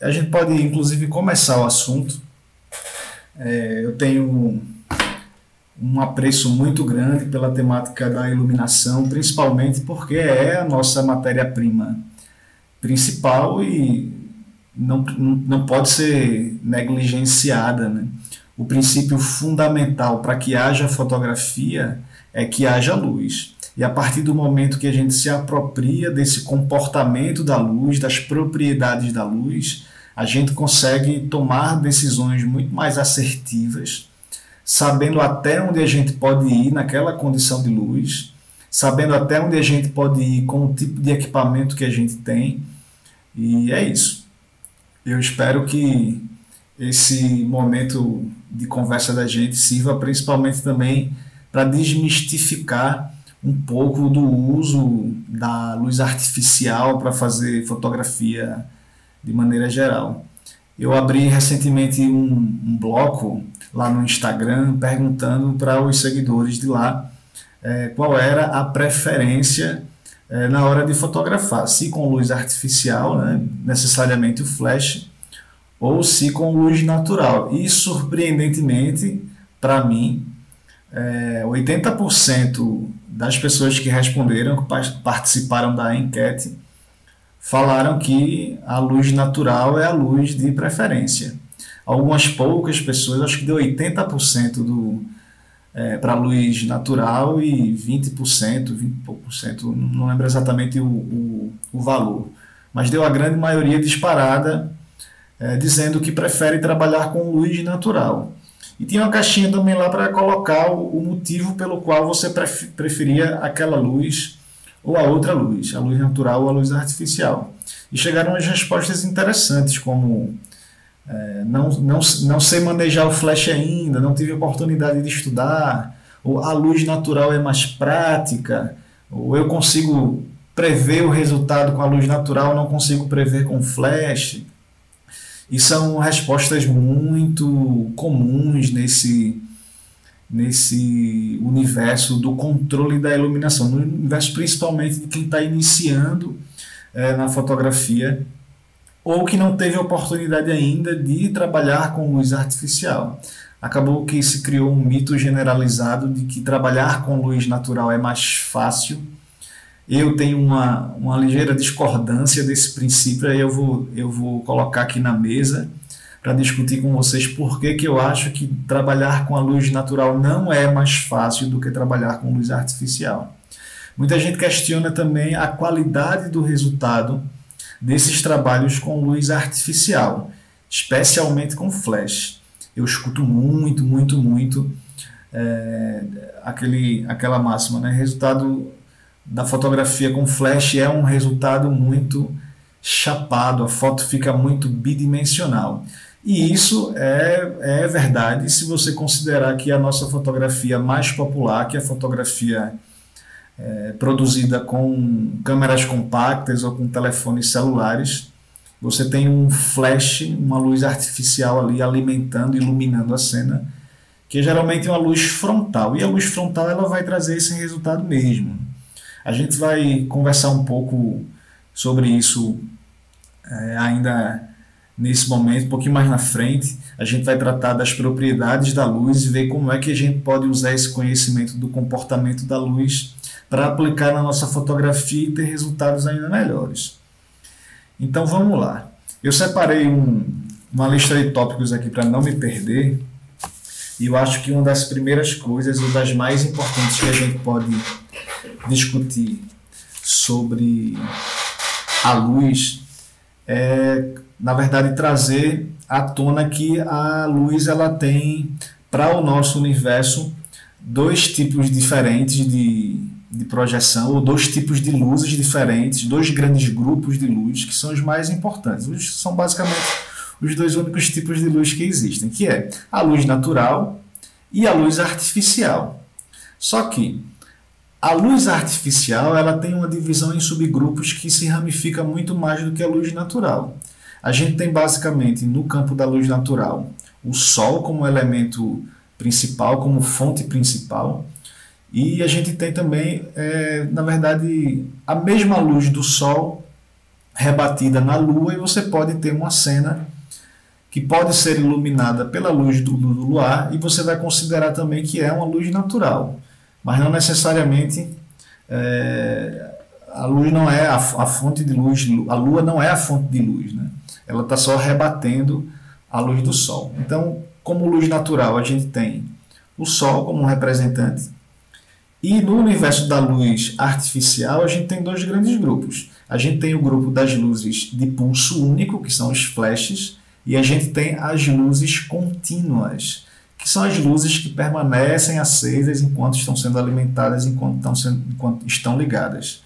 a gente pode inclusive começar o assunto. É, eu tenho um apreço muito grande pela temática da iluminação, principalmente porque é a nossa matéria-prima principal e não, não pode ser negligenciada. Né? O princípio fundamental para que haja fotografia é que haja luz. E a partir do momento que a gente se apropria desse comportamento da luz, das propriedades da luz, a gente consegue tomar decisões muito mais assertivas sabendo até onde a gente pode ir naquela condição de luz, sabendo até onde a gente pode ir com o tipo de equipamento que a gente tem. E é isso. Eu espero que esse momento de conversa da gente sirva principalmente também para desmistificar um pouco do uso da luz artificial para fazer fotografia de maneira geral. Eu abri recentemente um, um bloco lá no Instagram perguntando para os seguidores de lá é, qual era a preferência é, na hora de fotografar, se com luz artificial, né, necessariamente o flash, ou se com luz natural. E surpreendentemente, para mim, é, 80% das pessoas que responderam, que participaram da enquete, falaram que a luz natural é a luz de preferência. Algumas poucas pessoas, acho que deu 80% do, é, para luz natural e 20%, 20 por cento, não lembro exatamente o, o, o, valor, mas deu a grande maioria disparada é, dizendo que prefere trabalhar com luz natural. E tinha uma caixinha também lá para colocar o, o, motivo pelo qual você preferia aquela luz ou a outra luz, a luz natural ou a luz artificial. E chegaram as respostas interessantes, como é, não, não, não sei manejar o flash ainda, não tive oportunidade de estudar, ou a luz natural é mais prática, ou eu consigo prever o resultado com a luz natural, não consigo prever com flash. E são respostas muito comuns nesse, nesse universo do controle da iluminação, no universo principalmente de quem está iniciando é, na fotografia ou que não teve oportunidade ainda de trabalhar com luz artificial. Acabou que se criou um mito generalizado de que trabalhar com luz natural é mais fácil. Eu tenho uma, uma ligeira discordância desse princípio, aí eu vou, eu vou colocar aqui na mesa para discutir com vocês por que, que eu acho que trabalhar com a luz natural não é mais fácil do que trabalhar com luz artificial. Muita gente questiona também a qualidade do resultado desses trabalhos com luz artificial, especialmente com flash. Eu escuto muito, muito, muito é, aquele, aquela máxima, né? Resultado da fotografia com flash é um resultado muito chapado, a foto fica muito bidimensional. E isso é, é verdade se você considerar que a nossa fotografia mais popular, que é a fotografia é, produzida com câmeras compactas ou com telefones celulares, você tem um flash, uma luz artificial ali alimentando, iluminando a cena, que é geralmente uma luz frontal. E a luz frontal ela vai trazer esse resultado mesmo. A gente vai conversar um pouco sobre isso é, ainda nesse momento, um pouquinho mais na frente, a gente vai tratar das propriedades da luz e ver como é que a gente pode usar esse conhecimento do comportamento da luz para aplicar na nossa fotografia e ter resultados ainda melhores. Então vamos lá. Eu separei um, uma lista de tópicos aqui para não me perder. E eu acho que uma das primeiras coisas, ou das mais importantes que a gente pode discutir sobre a luz é na verdade, trazer à tona que a luz ela tem para o nosso universo dois tipos diferentes de, de projeção, ou dois tipos de luzes diferentes, dois grandes grupos de luz que são os mais importantes. Os, são basicamente os dois únicos tipos de luz que existem, que é a luz natural e a luz artificial. Só que a luz artificial ela tem uma divisão em subgrupos que se ramifica muito mais do que a luz natural. A gente tem basicamente no campo da luz natural o Sol como elemento principal, como fonte principal, e a gente tem também, é, na verdade, a mesma luz do Sol rebatida na Lua e você pode ter uma cena que pode ser iluminada pela luz do, do luar e você vai considerar também que é uma luz natural, mas não necessariamente é, a luz não é a, a, fonte de luz, a Lua não é a fonte de luz, né? ela está só rebatendo a luz do Sol. Então, como luz natural, a gente tem o Sol como um representante e no universo da luz artificial, a gente tem dois grandes grupos. A gente tem o grupo das luzes de pulso único, que são os flashes, e a gente tem as luzes contínuas, que são as luzes que permanecem acesas enquanto estão sendo alimentadas, enquanto estão, sendo, enquanto estão ligadas.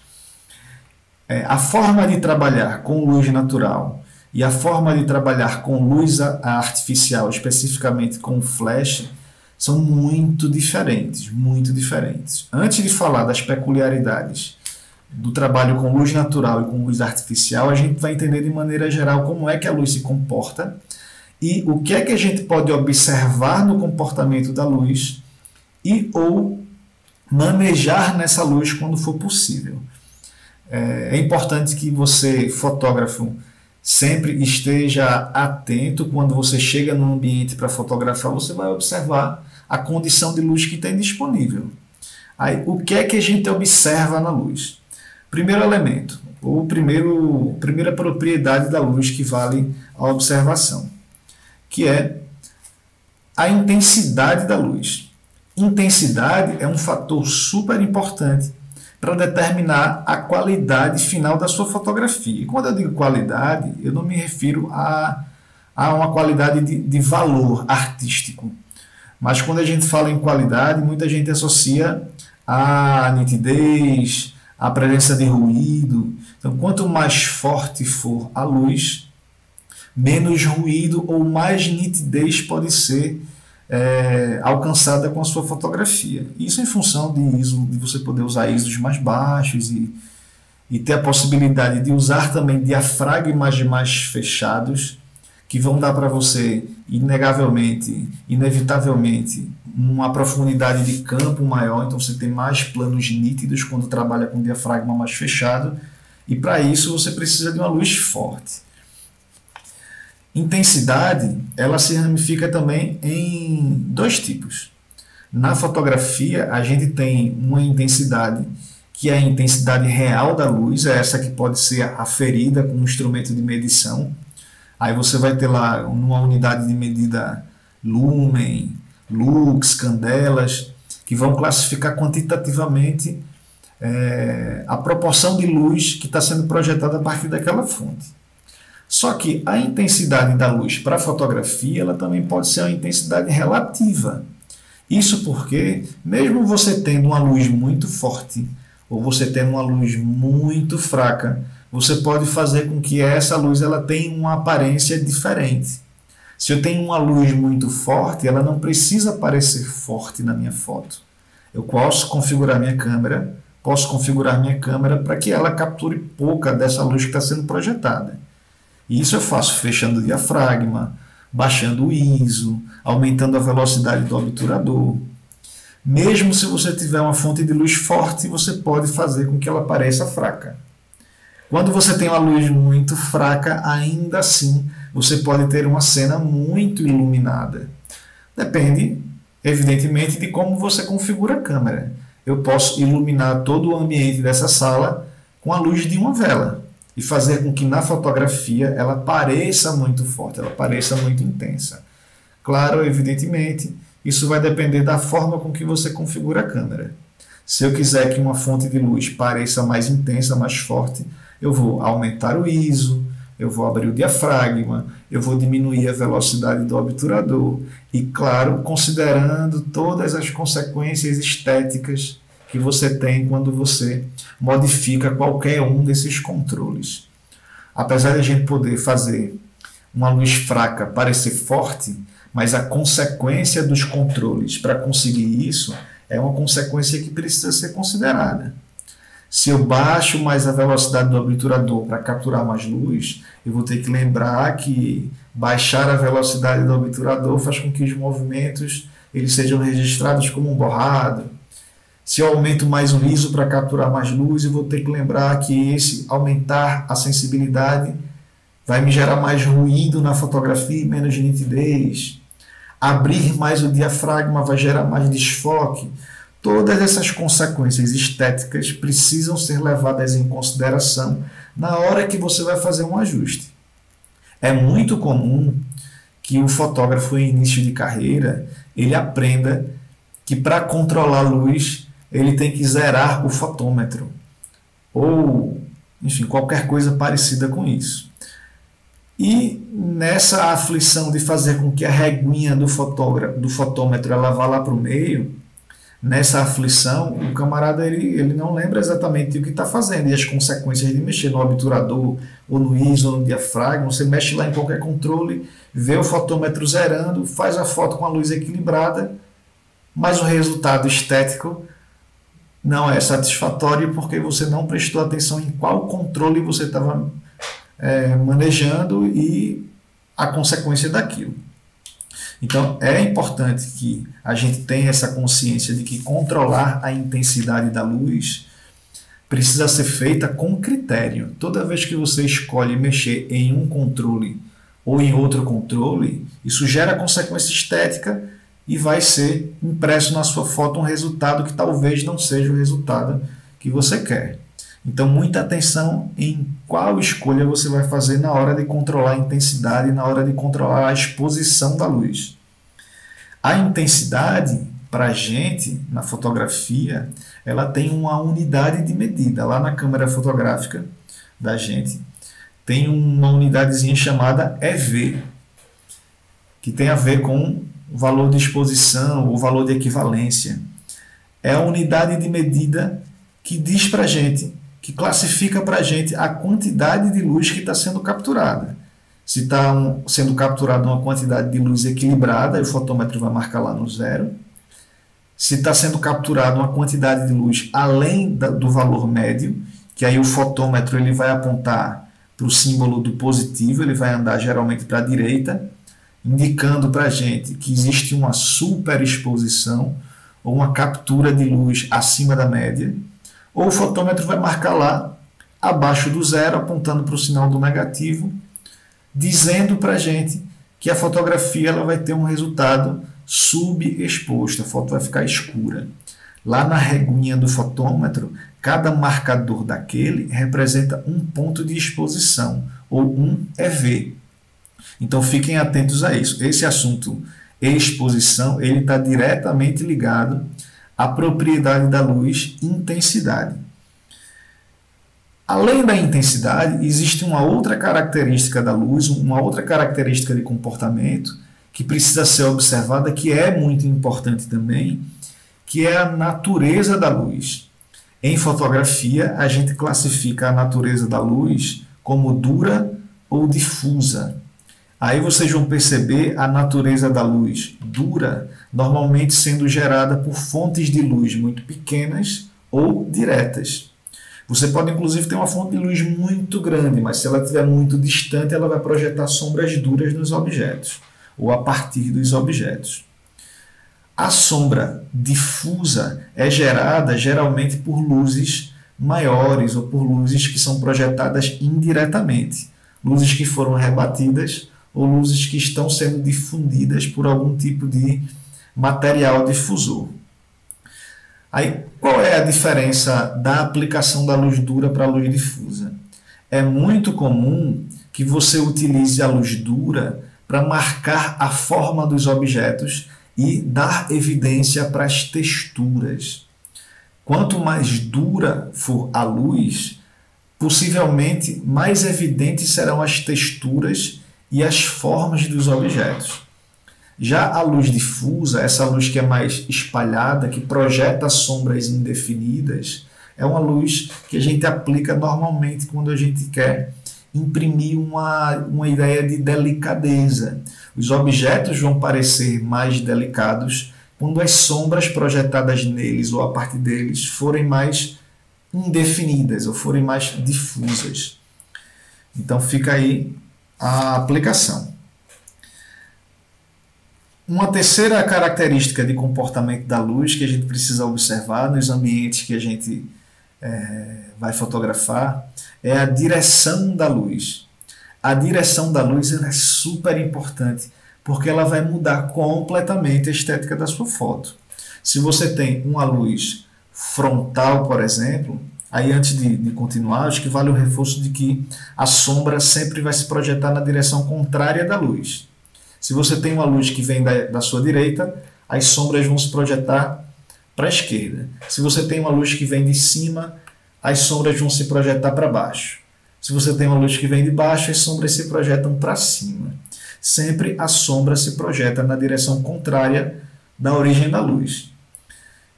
É, a forma de trabalhar com luz natural e a forma de trabalhar com luz artificial, especificamente com flash, são muito diferentes, muito diferentes. Antes de falar das peculiaridades do trabalho com luz natural e com luz artificial, a gente vai entender de maneira geral como é que a luz se comporta e o que é que a gente pode observar no comportamento da luz e ou manejar nessa luz quando for possível. É, é importante que você, fotógrafo, sempre esteja atento quando você chega no ambiente para fotografar, você vai observar a condição de luz que tem disponível. Aí, o que é que a gente observa na luz? Primeiro elemento, ou primeiro, primeira propriedade da luz que vale a observação, que é a intensidade da luz. Intensidade é um fator super importante para determinar a qualidade final da sua fotografia. E quando eu digo qualidade, eu não me refiro a, a uma qualidade de, de valor artístico mas quando a gente fala em qualidade, muita gente associa a nitidez, a presença de ruído. Então, quanto mais forte for a luz, menos ruído ou mais nitidez pode ser é, alcançada com a sua fotografia. Isso em função de ISO, de você poder usar ISOs mais baixos e, e ter a possibilidade de usar também diafragmas mais fechados que vão dar para você, inegavelmente, inevitavelmente, uma profundidade de campo maior, então você tem mais planos nítidos quando trabalha com diafragma mais fechado, e para isso você precisa de uma luz forte. Intensidade, ela se ramifica também em dois tipos. Na fotografia, a gente tem uma intensidade que é a intensidade real da luz, é essa que pode ser aferida com um instrumento de medição, Aí você vai ter lá uma unidade de medida lumen, lux, candelas, que vão classificar quantitativamente é, a proporção de luz que está sendo projetada a partir daquela fonte. Só que a intensidade da luz para a fotografia ela também pode ser uma intensidade relativa. Isso porque, mesmo você tendo uma luz muito forte ou você tendo uma luz muito fraca, você pode fazer com que essa luz ela tenha uma aparência diferente. Se eu tenho uma luz muito forte, ela não precisa parecer forte na minha foto. Eu posso configurar minha câmera, posso configurar minha câmera para que ela capture pouca dessa luz que está sendo projetada. E isso eu faço fechando o diafragma, baixando o ISO, aumentando a velocidade do obturador. Mesmo se você tiver uma fonte de luz forte, você pode fazer com que ela pareça fraca. Quando você tem uma luz muito fraca, ainda assim você pode ter uma cena muito iluminada. Depende, evidentemente, de como você configura a câmera. Eu posso iluminar todo o ambiente dessa sala com a luz de uma vela e fazer com que na fotografia ela pareça muito forte, ela pareça muito intensa. Claro, evidentemente, isso vai depender da forma com que você configura a câmera. Se eu quiser que uma fonte de luz pareça mais intensa, mais forte, eu vou aumentar o ISO, eu vou abrir o diafragma, eu vou diminuir a velocidade do obturador e, claro, considerando todas as consequências estéticas que você tem quando você modifica qualquer um desses controles. Apesar de a gente poder fazer uma luz fraca parecer forte, mas a consequência dos controles para conseguir isso é uma consequência que precisa ser considerada. Se eu baixo mais a velocidade do obturador para capturar mais luz, eu vou ter que lembrar que baixar a velocidade do obturador faz com que os movimentos eles sejam registrados como um borrado. Se eu aumento mais o ISO para capturar mais luz, eu vou ter que lembrar que esse aumentar a sensibilidade vai me gerar mais ruído na fotografia e menos nitidez. Abrir mais o diafragma vai gerar mais desfoque. Todas essas consequências estéticas precisam ser levadas em consideração na hora que você vai fazer um ajuste. É muito comum que o fotógrafo em início de carreira ele aprenda que para controlar a luz ele tem que zerar o fotômetro ou enfim qualquer coisa parecida com isso. E nessa aflição de fazer com que a reguinha do fotógrafo do fotômetro ela vá lá para o meio, nessa aflição, o camarada ele, ele não lembra exatamente o que está fazendo e as consequências de mexer no obturador, ou no ISO, ou no diafragma. Você mexe lá em qualquer controle, vê o fotômetro zerando, faz a foto com a luz equilibrada, mas o resultado estético não é satisfatório porque você não prestou atenção em qual controle você estava é, manejando e a consequência daquilo. Então, é importante que a gente tenha essa consciência de que controlar a intensidade da luz precisa ser feita com critério. Toda vez que você escolhe mexer em um controle ou em outro controle, isso gera consequência estética e vai ser impresso na sua foto um resultado que talvez não seja o resultado que você quer. Então, muita atenção em qual escolha você vai fazer na hora de controlar a intensidade, na hora de controlar a exposição da luz. A intensidade, para a gente, na fotografia, ela tem uma unidade de medida. Lá na câmera fotográfica da gente, tem uma unidadezinha chamada EV, que tem a ver com o valor de exposição, o valor de equivalência. É a unidade de medida que diz para a gente que classifica para a gente a quantidade de luz que está sendo capturada. Se está um, sendo capturada uma quantidade de luz equilibrada, o fotômetro vai marcar lá no zero. Se está sendo capturada uma quantidade de luz além da, do valor médio, que aí o fotômetro ele vai apontar para o símbolo do positivo, ele vai andar geralmente para a direita, indicando para a gente que existe uma superexposição ou uma captura de luz acima da média ou o fotômetro vai marcar lá abaixo do zero, apontando para o sinal do negativo, dizendo para a gente que a fotografia ela vai ter um resultado subexposto, a foto vai ficar escura. Lá na reguinha do fotômetro, cada marcador daquele representa um ponto de exposição, ou um EV. Então fiquem atentos a isso. Esse assunto exposição ele está diretamente ligado a propriedade da luz, intensidade. Além da intensidade, existe uma outra característica da luz, uma outra característica de comportamento que precisa ser observada, que é muito importante também, que é a natureza da luz. Em fotografia, a gente classifica a natureza da luz como dura ou difusa. Aí vocês vão perceber a natureza da luz dura, normalmente sendo gerada por fontes de luz muito pequenas ou diretas. Você pode inclusive ter uma fonte de luz muito grande, mas se ela estiver muito distante, ela vai projetar sombras duras nos objetos ou a partir dos objetos. A sombra difusa é gerada geralmente por luzes maiores ou por luzes que são projetadas indiretamente, luzes que foram rebatidas ou luzes que estão sendo difundidas por algum tipo de material difusor. Aí, qual é a diferença da aplicação da luz dura para a luz difusa? É muito comum que você utilize a luz dura para marcar a forma dos objetos e dar evidência para as texturas. Quanto mais dura for a luz, possivelmente mais evidentes serão as texturas e as formas dos objetos. Já a luz difusa, essa luz que é mais espalhada, que projeta sombras indefinidas, é uma luz que a gente aplica normalmente quando a gente quer imprimir uma, uma ideia de delicadeza. Os objetos vão parecer mais delicados quando as sombras projetadas neles ou a partir deles forem mais indefinidas ou forem mais difusas. Então fica aí a aplicação. Uma terceira característica de comportamento da luz que a gente precisa observar nos ambientes que a gente é, vai fotografar é a direção da luz. A direção da luz é super importante porque ela vai mudar completamente a estética da sua foto. Se você tem uma luz frontal, por exemplo, aí antes de, de continuar, acho que vale o reforço de que a sombra sempre vai se projetar na direção contrária da luz. Se você tem uma luz que vem da, da sua direita, as sombras vão se projetar para a esquerda. Se você tem uma luz que vem de cima, as sombras vão se projetar para baixo. Se você tem uma luz que vem de baixo, as sombras se projetam para cima. Sempre a sombra se projeta na direção contrária da origem da luz.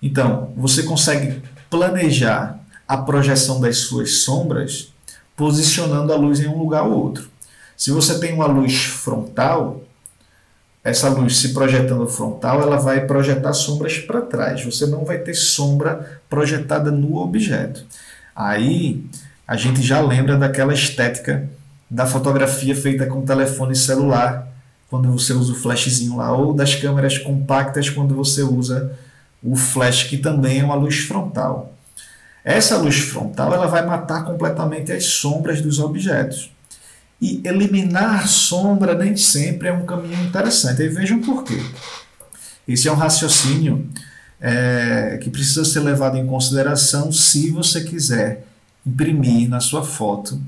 Então, você consegue planejar a projeção das suas sombras posicionando a luz em um lugar ou outro. Se você tem uma luz frontal, essa luz se projetando frontal, ela vai projetar sombras para trás. Você não vai ter sombra projetada no objeto. Aí a gente já lembra daquela estética da fotografia feita com telefone celular, quando você usa o flashzinho lá, ou das câmeras compactas quando você usa o flash, que também é uma luz frontal. Essa luz frontal ela vai matar completamente as sombras dos objetos. E eliminar sombra nem sempre é um caminho interessante. E vejam por quê. Esse é um raciocínio é, que precisa ser levado em consideração se você quiser imprimir na sua foto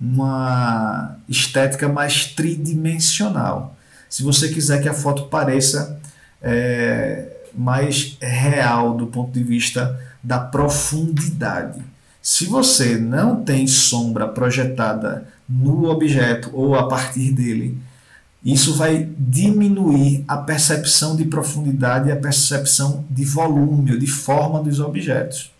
uma estética mais tridimensional. Se você quiser que a foto pareça é, mais real do ponto de vista da profundidade. Se você não tem sombra projetada no objeto ou a partir dele, isso vai diminuir a percepção de profundidade e a percepção de volume ou de forma dos objetos.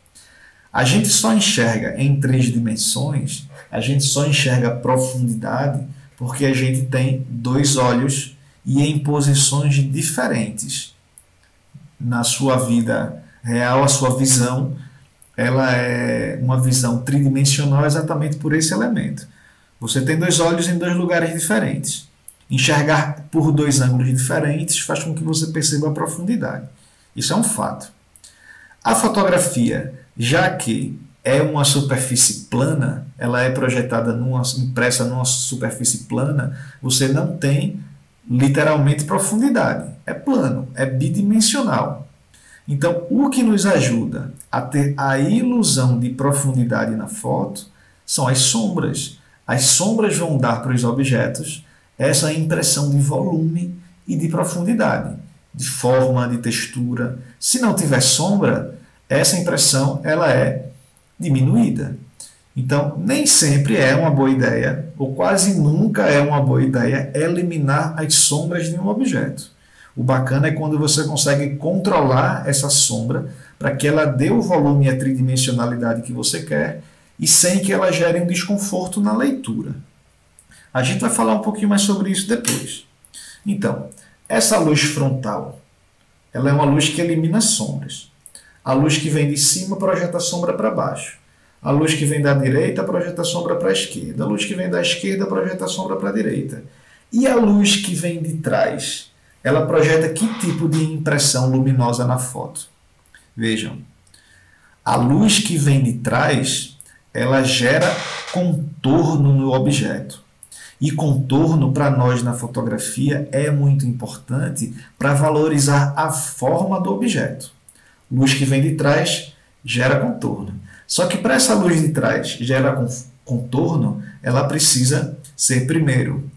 A gente só enxerga em três dimensões, a gente só enxerga profundidade porque a gente tem dois olhos e em posições diferentes. Na sua vida real, a sua visão ela é uma visão tridimensional exatamente por esse elemento. Você tem dois olhos em dois lugares diferentes. Enxergar por dois ângulos diferentes faz com que você perceba a profundidade. Isso é um fato. A fotografia, já que é uma superfície plana, ela é projetada numa, impressa numa superfície plana, você não tem literalmente profundidade. É plano, é bidimensional. Então, o que nos ajuda a ter a ilusão de profundidade na foto são as sombras. As sombras vão dar para os objetos essa impressão de volume e de profundidade, de forma, de textura. Se não tiver sombra, essa impressão ela é diminuída. Então, nem sempre é uma boa ideia, ou quase nunca é uma boa ideia, eliminar as sombras de um objeto. O bacana é quando você consegue controlar essa sombra para que ela dê o volume e a tridimensionalidade que você quer e sem que ela gere um desconforto na leitura. A gente vai falar um pouquinho mais sobre isso depois. Então, essa luz frontal, ela é uma luz que elimina sombras. A luz que vem de cima projeta a sombra para baixo. A luz que vem da direita projeta a sombra para a esquerda. A luz que vem da esquerda projeta a sombra para a direita. E a luz que vem de trás ela projeta que tipo de impressão luminosa na foto? Vejam, a luz que vem de trás, ela gera contorno no objeto. E contorno para nós na fotografia é muito importante para valorizar a forma do objeto. Luz que vem de trás gera contorno. Só que para essa luz de trás gerar contorno, ela precisa ser primeiro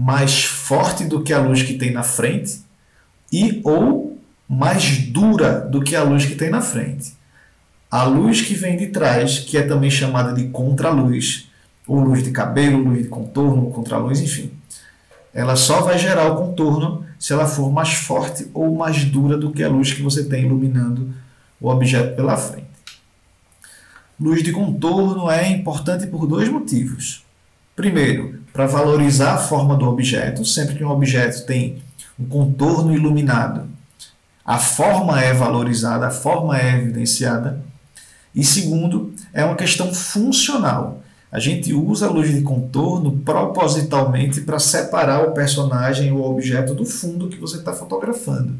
mais forte do que a luz que tem na frente e ou mais dura do que a luz que tem na frente. A luz que vem de trás, que é também chamada de contraluz, ou luz de cabelo, luz de contorno, contraluz, enfim. Ela só vai gerar o contorno se ela for mais forte ou mais dura do que a luz que você tem iluminando o objeto pela frente. Luz de contorno é importante por dois motivos. Primeiro, para valorizar a forma do objeto, sempre que um objeto tem um contorno iluminado, a forma é valorizada, a forma é evidenciada. E segundo, é uma questão funcional. A gente usa a luz de contorno propositalmente para separar o personagem ou o objeto do fundo que você está fotografando.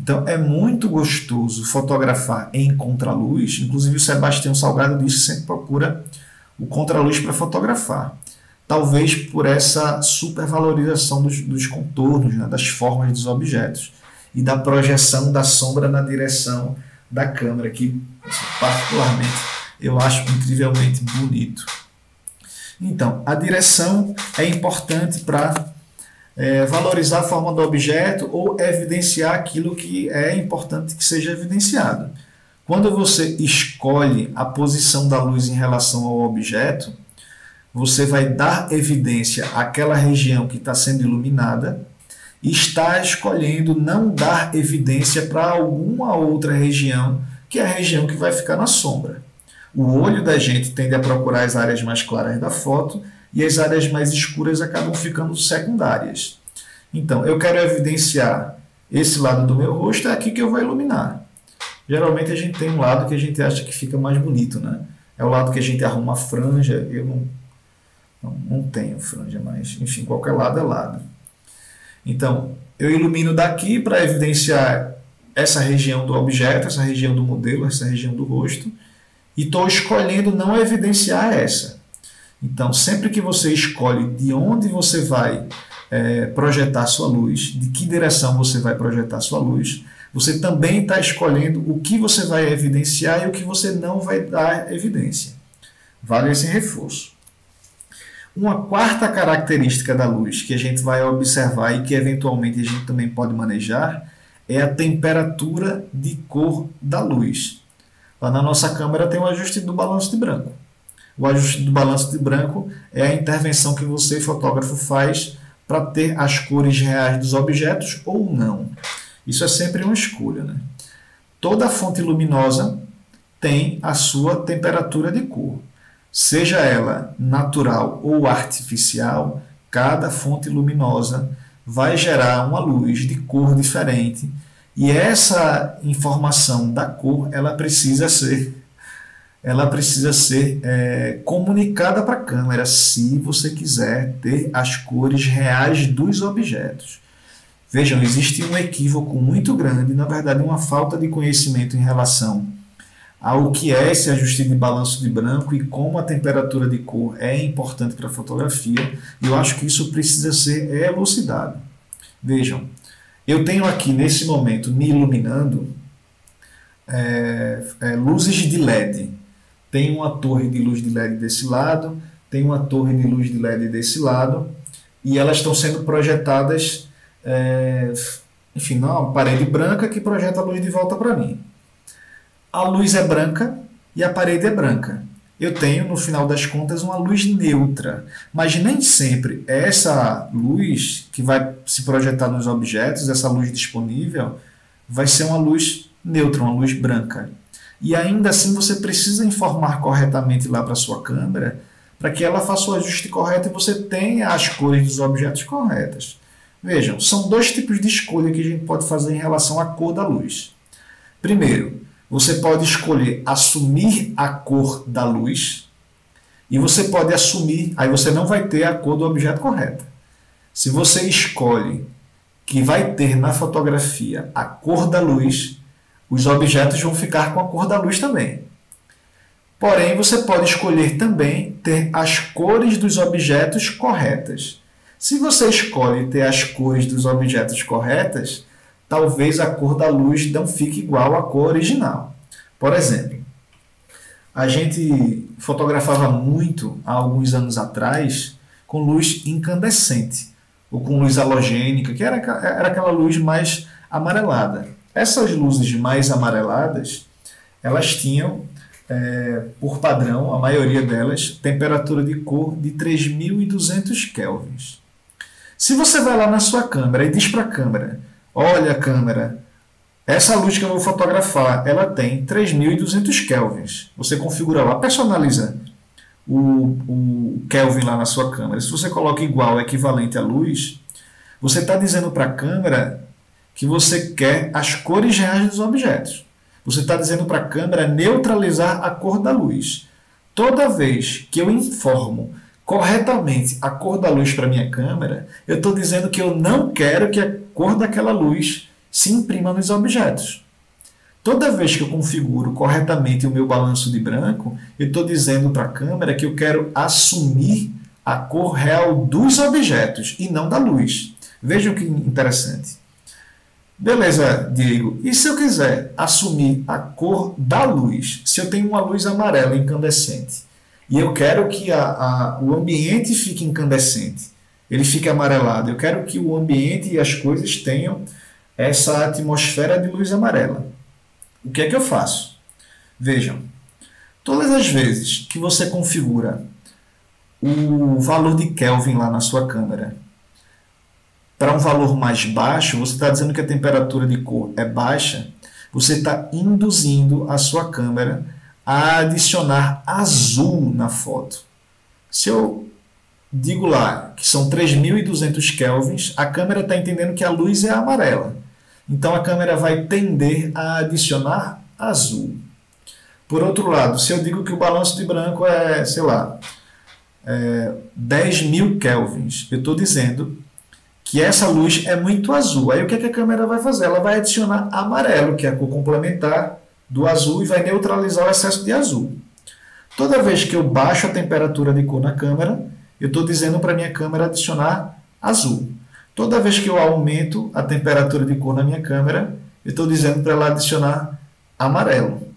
Então é muito gostoso fotografar em contraluz. Inclusive o Sebastião Salgado disse que sempre procura o contraluz para fotografar. Talvez por essa supervalorização dos, dos contornos, né, das formas dos objetos e da projeção da sombra na direção da câmera, que particularmente eu acho incrivelmente bonito. Então, a direção é importante para é, valorizar a forma do objeto ou evidenciar aquilo que é importante que seja evidenciado. Quando você escolhe a posição da luz em relação ao objeto, você vai dar evidência àquela região que está sendo iluminada e está escolhendo não dar evidência para alguma outra região, que é a região que vai ficar na sombra. O olho da gente tende a procurar as áreas mais claras da foto e as áreas mais escuras acabam ficando secundárias. Então, eu quero evidenciar esse lado do meu rosto, é aqui que eu vou iluminar. Geralmente a gente tem um lado que a gente acha que fica mais bonito, né? É o lado que a gente arruma franja, eu não, não, não tenho franja, mas enfim, qualquer lado é lado. Então, eu ilumino daqui para evidenciar essa região do objeto, essa região do modelo, essa região do rosto, e estou escolhendo não evidenciar essa. Então, sempre que você escolhe de onde você vai é, projetar sua luz, de que direção você vai projetar sua luz, você também está escolhendo o que você vai evidenciar e o que você não vai dar evidência. Vale esse reforço. Uma quarta característica da luz que a gente vai observar e que eventualmente a gente também pode manejar é a temperatura de cor da luz. Lá na nossa câmera tem o ajuste do balanço de branco. O ajuste do balanço de branco é a intervenção que você, fotógrafo, faz para ter as cores reais dos objetos ou não. Isso é sempre uma escolha. Né? Toda fonte luminosa tem a sua temperatura de cor. Seja ela natural ou artificial, cada fonte luminosa vai gerar uma luz de cor diferente e essa informação da cor ela precisa ser ela precisa ser é, comunicada para a câmera se você quiser ter as cores reais dos objetos. Vejam, existe um equívoco muito grande, na verdade, uma falta de conhecimento em relação ao que é esse ajuste de balanço de branco e como a temperatura de cor é importante para a fotografia. E eu acho que isso precisa ser elucidado. Vejam, eu tenho aqui nesse momento me iluminando é, é, luzes de LED tem uma torre de luz de LED desse lado, tem uma torre de luz de LED desse lado, e elas estão sendo projetadas, é, enfim, uma parede branca que projeta a luz de volta para mim. A luz é branca e a parede é branca. Eu tenho, no final das contas, uma luz neutra, mas nem sempre essa luz que vai se projetar nos objetos, essa luz disponível, vai ser uma luz neutra, uma luz branca. E ainda assim você precisa informar corretamente lá para sua câmera para que ela faça o ajuste correto e você tenha as cores dos objetos corretas. Vejam, são dois tipos de escolha que a gente pode fazer em relação à cor da luz. Primeiro, você pode escolher assumir a cor da luz e você pode assumir, aí você não vai ter a cor do objeto correta. Se você escolhe que vai ter na fotografia a cor da luz, os objetos vão ficar com a cor da luz também. Porém, você pode escolher também ter as cores dos objetos corretas. Se você escolhe ter as cores dos objetos corretas, talvez a cor da luz não fique igual à cor original. Por exemplo, a gente fotografava muito há alguns anos atrás com luz incandescente ou com luz halogênica, que era, era aquela luz mais amarelada. Essas luzes mais amareladas, elas tinham, é, por padrão, a maioria delas, temperatura de cor de 3200 kelvins. Se você vai lá na sua câmera e diz para a câmera, olha câmera, essa luz que eu vou fotografar, ela tem 3200 kelvins. Você configura lá, personaliza o, o Kelvin lá na sua câmera. Se você coloca igual, equivalente à luz, você está dizendo para a câmera que você quer as cores reais dos objetos. Você está dizendo para a câmera neutralizar a cor da luz. toda vez que eu informo corretamente a cor da luz para minha câmera, eu estou dizendo que eu não quero que a cor daquela luz se imprima nos objetos. Toda vez que eu configuro corretamente o meu balanço de branco, eu estou dizendo para a câmera que eu quero assumir a cor real dos objetos e não da luz. Vejam que interessante. Beleza, Diego. E se eu quiser assumir a cor da luz? Se eu tenho uma luz amarela incandescente e eu quero que a, a, o ambiente fique incandescente, ele fique amarelado, eu quero que o ambiente e as coisas tenham essa atmosfera de luz amarela. O que é que eu faço? Vejam, todas as vezes que você configura o valor de Kelvin lá na sua câmera para um valor mais baixo, você está dizendo que a temperatura de cor é baixa, você está induzindo a sua câmera a adicionar azul na foto. Se eu digo lá que são 3.200 kelvins, a câmera está entendendo que a luz é amarela. Então a câmera vai tender a adicionar azul. Por outro lado, se eu digo que o balanço de branco é, sei lá, é 10 mil kelvins, eu estou dizendo que essa luz é muito azul. Aí o que, é que a câmera vai fazer? Ela vai adicionar amarelo, que é a cor complementar do azul, e vai neutralizar o excesso de azul. Toda vez que eu baixo a temperatura de cor na câmera, eu estou dizendo para a minha câmera adicionar azul. Toda vez que eu aumento a temperatura de cor na minha câmera, eu estou dizendo para ela adicionar amarelo.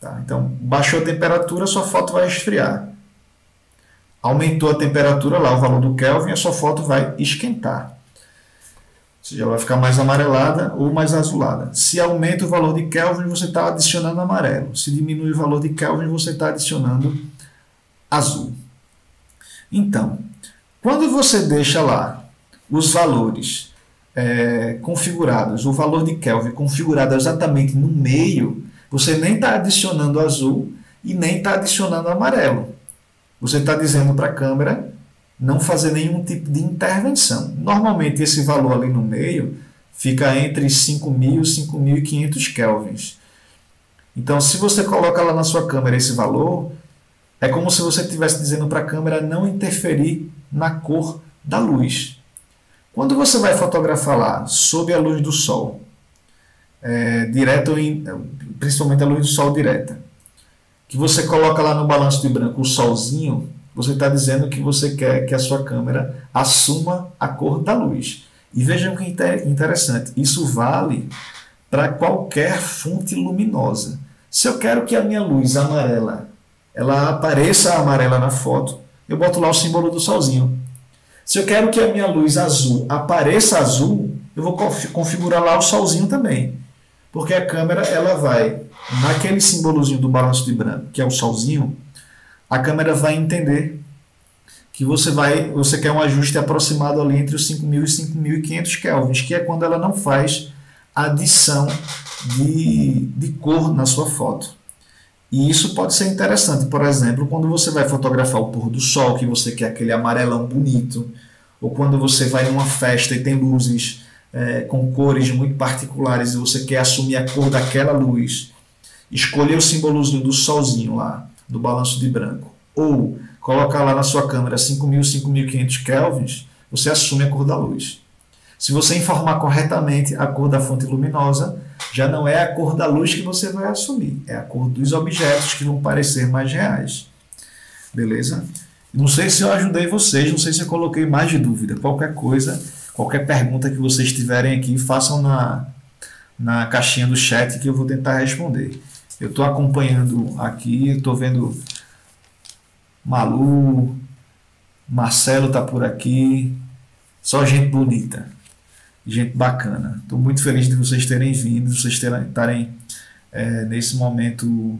Tá? Então, baixou a temperatura, sua foto vai esfriar. Aumentou a temperatura lá, o valor do Kelvin, a sua foto vai esquentar. Seja, vai ficar mais amarelada ou mais azulada. Se aumenta o valor de Kelvin, você está adicionando amarelo. Se diminui o valor de Kelvin, você está adicionando azul. Então, quando você deixa lá os valores é, configurados, o valor de Kelvin configurado exatamente no meio, você nem está adicionando azul e nem está adicionando amarelo. Você está dizendo para a câmera não fazer nenhum tipo de intervenção. Normalmente esse valor ali no meio fica entre 5.000 e 5.500 kelvins. Então, se você coloca lá na sua câmera esse valor, é como se você estivesse dizendo para a câmera não interferir na cor da luz. Quando você vai fotografar lá sob a luz do sol, é, direto em, principalmente a luz do sol direta, que você coloca lá no balanço de branco o solzinho, você está dizendo que você quer que a sua câmera assuma a cor da luz. E vejam que interessante, isso vale para qualquer fonte luminosa. Se eu quero que a minha luz amarela ela apareça amarela na foto, eu boto lá o símbolo do solzinho. Se eu quero que a minha luz azul apareça azul, eu vou configurar lá o solzinho também. Porque a câmera ela vai naquele símbolozinho do balanço de branco, que é o solzinho, a câmera vai entender que você vai, você quer um ajuste aproximado ali entre os 5000 e 5500 kelvins, que é quando ela não faz adição de, de cor na sua foto. E isso pode ser interessante, por exemplo, quando você vai fotografar o pôr do sol, que você quer aquele amarelão bonito, ou quando você vai numa festa e tem luzes é, com cores muito particulares e você quer assumir a cor daquela luz, escolher o símbolozinho do solzinho lá, do balanço de branco, ou colocar lá na sua câmera 5.000, 5.500 kelvins, você assume a cor da luz. Se você informar corretamente a cor da fonte luminosa, já não é a cor da luz que você vai assumir, é a cor dos objetos que vão parecer mais reais. Beleza? Não sei se eu ajudei vocês, não sei se eu coloquei mais de dúvida. Qualquer coisa, qualquer pergunta que vocês tiverem aqui, façam na, na caixinha do chat que eu vou tentar responder. Eu estou acompanhando aqui, estou vendo Malu, Marcelo está por aqui, só gente bonita gente bacana. Estou muito feliz de vocês terem vindo, de vocês estarem é, nesse momento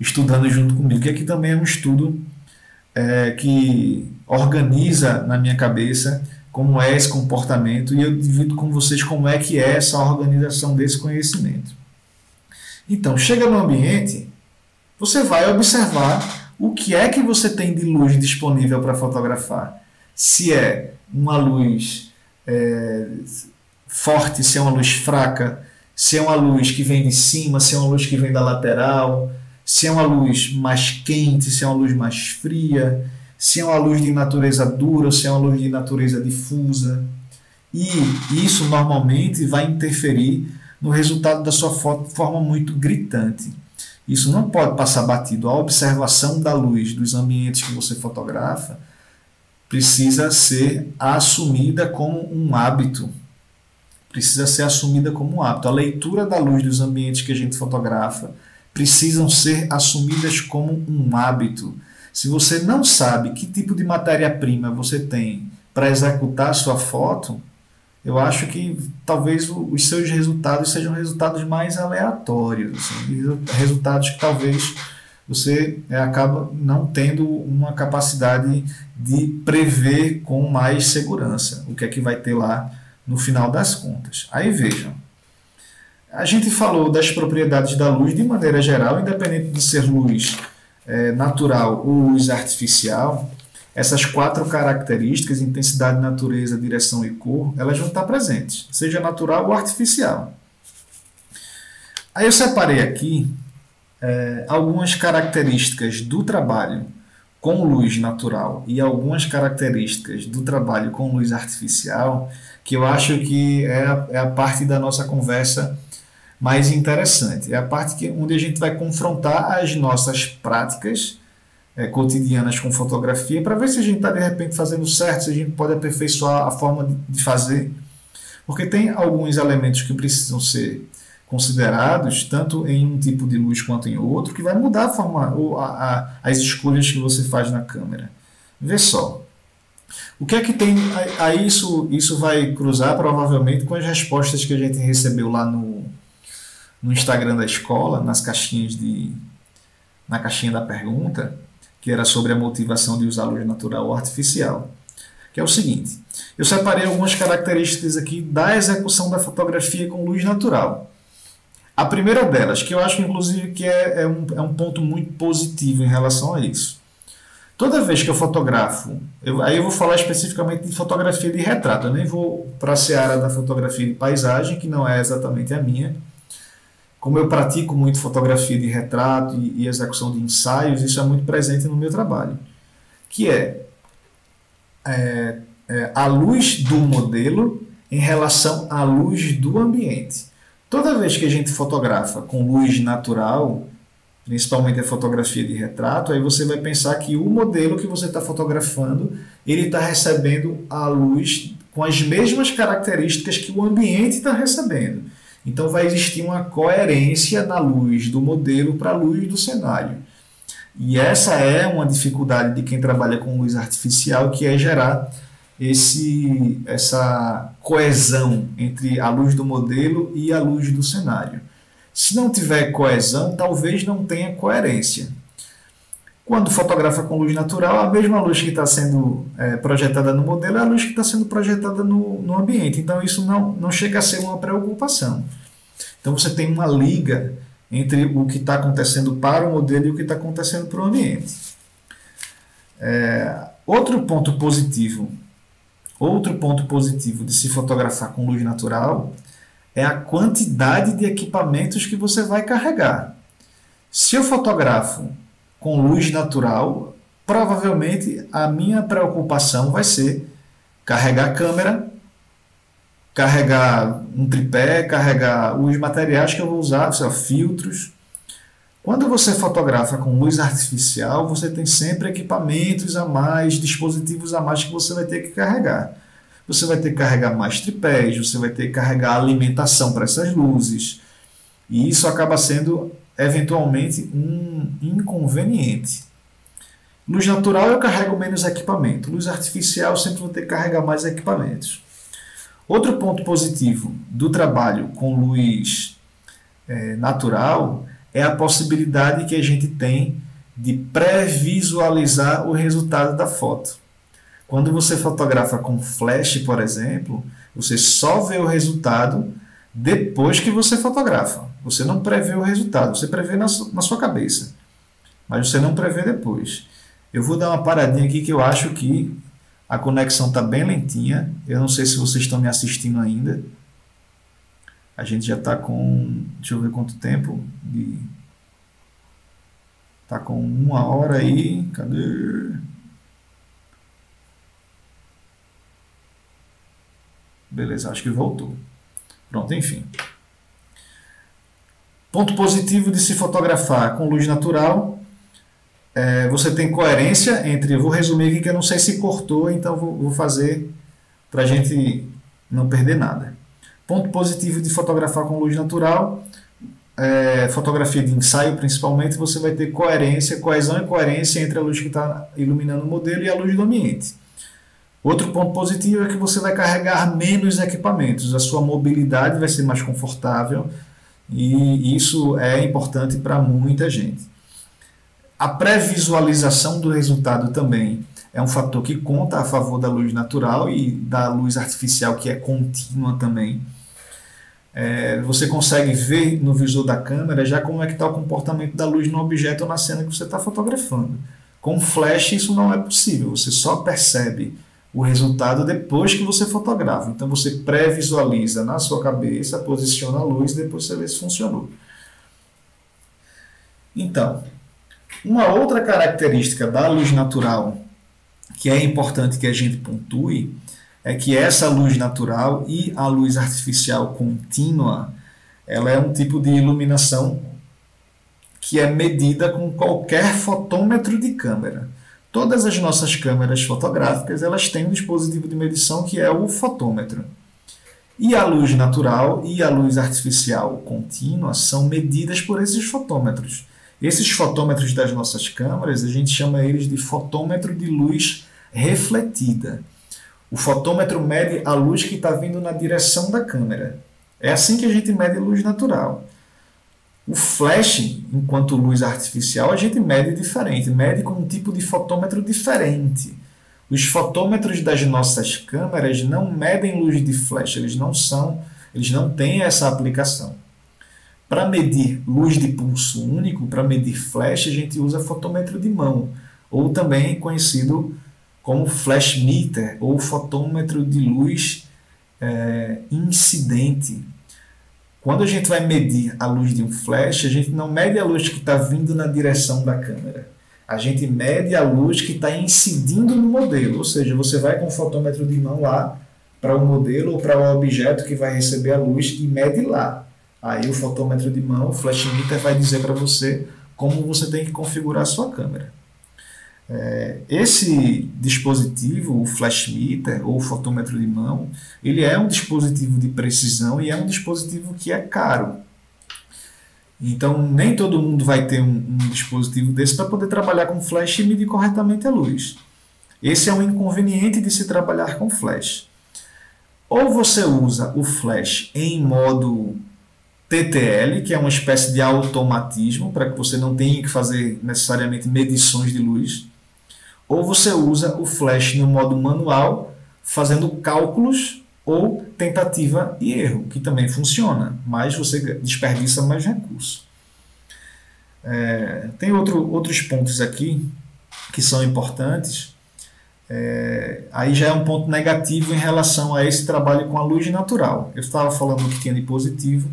estudando junto comigo, que aqui também é um estudo é, que organiza na minha cabeça como é esse comportamento e eu divido com vocês como é que é essa organização desse conhecimento. Então, chega no ambiente, você vai observar o que é que você tem de luz disponível para fotografar. Se é uma luz é, forte, se é uma luz fraca, se é uma luz que vem de cima, se é uma luz que vem da lateral, se é uma luz mais quente, se é uma luz mais fria, se é uma luz de natureza dura se é uma luz de natureza difusa. E isso normalmente vai interferir no resultado da sua forma muito gritante. Isso não pode passar batido. A observação da luz dos ambientes que você fotografa precisa ser assumida como um hábito. Precisa ser assumida como um hábito. A leitura da luz dos ambientes que a gente fotografa precisam ser assumidas como um hábito. Se você não sabe que tipo de matéria-prima você tem para executar a sua foto, eu acho que talvez os seus resultados sejam resultados mais aleatórios, assim, resultados que talvez você é, acaba não tendo uma capacidade de prever com mais segurança o que é que vai ter lá no final das contas. Aí vejam, a gente falou das propriedades da luz de maneira geral, independente de ser luz é, natural ou luz artificial, essas quatro características, intensidade, natureza, direção e cor, elas vão estar presentes, seja natural ou artificial. Aí eu separei aqui é, algumas características do trabalho com luz natural e algumas características do trabalho com luz artificial que eu acho que é a, é a parte da nossa conversa mais interessante. É a parte que, onde a gente vai confrontar as nossas práticas é, cotidianas com fotografia para ver se a gente está de repente fazendo certo, se a gente pode aperfeiçoar a forma de, de fazer. Porque tem alguns elementos que precisam ser considerados, tanto em um tipo de luz quanto em outro, que vai mudar a forma, ou a, a, as escolhas que você faz na câmera. Vê só. O que é que tem. Aí isso, isso vai cruzar provavelmente com as respostas que a gente recebeu lá no, no Instagram da escola, nas caixinhas de. na caixinha da pergunta que era sobre a motivação de usar luz natural ou artificial, que é o seguinte: eu separei algumas características aqui da execução da fotografia com luz natural. A primeira delas, que eu acho inclusive que é, é, um, é um ponto muito positivo em relação a isso. Toda vez que eu fotografo, eu, aí eu vou falar especificamente de fotografia de retrato, eu nem vou para a seara da fotografia de paisagem, que não é exatamente a minha, como eu pratico muito fotografia de retrato e, e execução de ensaios, isso é muito presente no meu trabalho, que é, é, é a luz do modelo em relação à luz do ambiente. Toda vez que a gente fotografa com luz natural, principalmente a fotografia de retrato, aí você vai pensar que o modelo que você está fotografando ele está recebendo a luz com as mesmas características que o ambiente está recebendo. Então vai existir uma coerência na luz do modelo para a luz do cenário. E essa é uma dificuldade de quem trabalha com luz artificial, que é gerar esse, essa coesão entre a luz do modelo e a luz do cenário. Se não tiver coesão, talvez não tenha coerência. Quando fotografa com luz natural, a mesma luz que está sendo é, projetada no modelo é a luz que está sendo projetada no, no ambiente. Então, isso não, não chega a ser uma preocupação. Então, você tem uma liga entre o que está acontecendo para o modelo e o que está acontecendo para o ambiente. É, outro ponto positivo, outro ponto positivo de se fotografar com luz natural é a quantidade de equipamentos que você vai carregar. Se eu fotografo com luz natural, provavelmente a minha preocupação vai ser carregar a câmera, carregar um tripé, carregar os materiais que eu vou usar, seja, filtros. Quando você fotografa com luz artificial, você tem sempre equipamentos a mais, dispositivos a mais que você vai ter que carregar. Você vai ter que carregar mais tripés, você vai ter que carregar alimentação para essas luzes. E isso acaba sendo eventualmente um inconveniente. Luz natural eu carrego menos equipamento, luz artificial eu sempre vou ter que carregar mais equipamentos. Outro ponto positivo do trabalho com luz é, natural é a possibilidade que a gente tem de pré-visualizar o resultado da foto. Quando você fotografa com flash, por exemplo, você só vê o resultado depois que você fotografa. Você não prevê o resultado, você prevê na, na sua cabeça, mas você não prevê depois. Eu vou dar uma paradinha aqui que eu acho que a conexão está bem lentinha. Eu não sei se vocês estão me assistindo ainda. A gente já está com. Deixa eu ver quanto tempo. De... Tá com uma hora aí. Cadê? Beleza, acho que voltou. Pronto, enfim. Ponto positivo de se fotografar com luz natural. É, você tem coerência entre. Vou resumir aqui que eu não sei se cortou, então vou, vou fazer para a gente não perder nada. Ponto positivo de fotografar com luz natural. É, fotografia de ensaio, principalmente, você vai ter coerência, coesão e coerência entre a luz que está iluminando o modelo e a luz do ambiente. Outro ponto positivo é que você vai carregar menos equipamentos, a sua mobilidade vai ser mais confortável e isso é importante para muita gente. A pré-visualização do resultado também é um fator que conta a favor da luz natural e da luz artificial, que é contínua também. É, você consegue ver no visor da câmera já como é que está o comportamento da luz no objeto ou na cena que você está fotografando. Com flash isso não é possível, você só percebe o resultado depois que você fotografa. Então você pré-visualiza na sua cabeça, posiciona a luz depois você vê se funcionou. Então, uma outra característica da luz natural que é importante que a gente pontue é que essa luz natural e a luz artificial contínua, ela é um tipo de iluminação que é medida com qualquer fotômetro de câmera. Todas as nossas câmeras fotográficas elas têm um dispositivo de medição que é o fotômetro. E a luz natural e a luz artificial contínua são medidas por esses fotômetros. Esses fotômetros das nossas câmeras, a gente chama eles de fotômetro de luz refletida. O fotômetro mede a luz que está vindo na direção da câmera. É assim que a gente mede luz natural. O flash, enquanto luz artificial, a gente mede diferente, mede com um tipo de fotômetro diferente. Os fotômetros das nossas câmeras não medem luz de flash, eles não são, eles não têm essa aplicação. Para medir luz de pulso único, para medir flash, a gente usa fotômetro de mão, ou também conhecido como flash meter ou fotômetro de luz é, incidente. Quando a gente vai medir a luz de um flash, a gente não mede a luz que está vindo na direção da câmera. A gente mede a luz que está incidindo no modelo, ou seja, você vai com o fotômetro de mão lá para o modelo ou para o objeto que vai receber a luz e mede lá. Aí o fotômetro de mão, o flash meter, vai dizer para você como você tem que configurar a sua câmera. É, esse dispositivo, o flash meter ou fotômetro de mão, ele é um dispositivo de precisão e é um dispositivo que é caro. Então, nem todo mundo vai ter um, um dispositivo desse para poder trabalhar com flash e medir corretamente a luz. Esse é um inconveniente de se trabalhar com flash. Ou você usa o flash em modo TTL, que é uma espécie de automatismo, para que você não tenha que fazer necessariamente medições de luz ou você usa o flash no modo manual, fazendo cálculos ou tentativa e erro, que também funciona, mas você desperdiça mais recursos. É, tem outro, outros pontos aqui que são importantes. É, aí já é um ponto negativo em relação a esse trabalho com a luz natural. Eu estava falando o que tinha de positivo.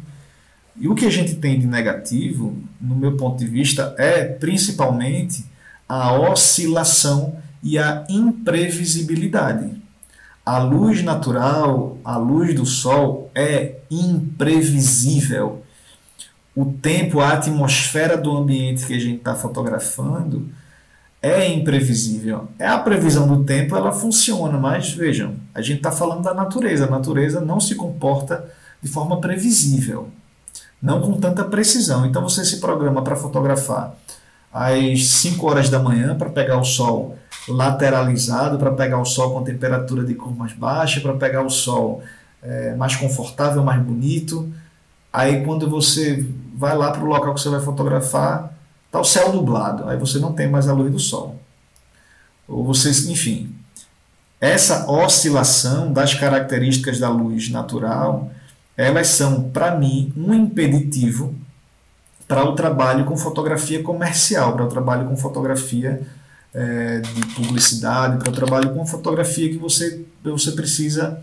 E o que a gente tem de negativo, no meu ponto de vista, é principalmente a oscilação e a imprevisibilidade. A luz natural, a luz do sol é imprevisível. O tempo, a atmosfera do ambiente que a gente está fotografando é imprevisível. É a previsão do tempo, ela funciona, mas vejam, a gente está falando da natureza. A natureza não se comporta de forma previsível, não com tanta precisão. Então você se programa para fotografar às 5 horas da manhã para pegar o sol lateralizado, para pegar o sol com temperatura de cor mais baixa, para pegar o sol é, mais confortável, mais bonito. Aí quando você vai lá para o local que você vai fotografar, está o céu nublado, aí você não tem mais a luz do sol. Ou você, enfim, essa oscilação das características da luz natural, elas são, para mim, um impeditivo para o trabalho com fotografia comercial, para o trabalho com fotografia é, de publicidade, para o trabalho com fotografia que você, você precisa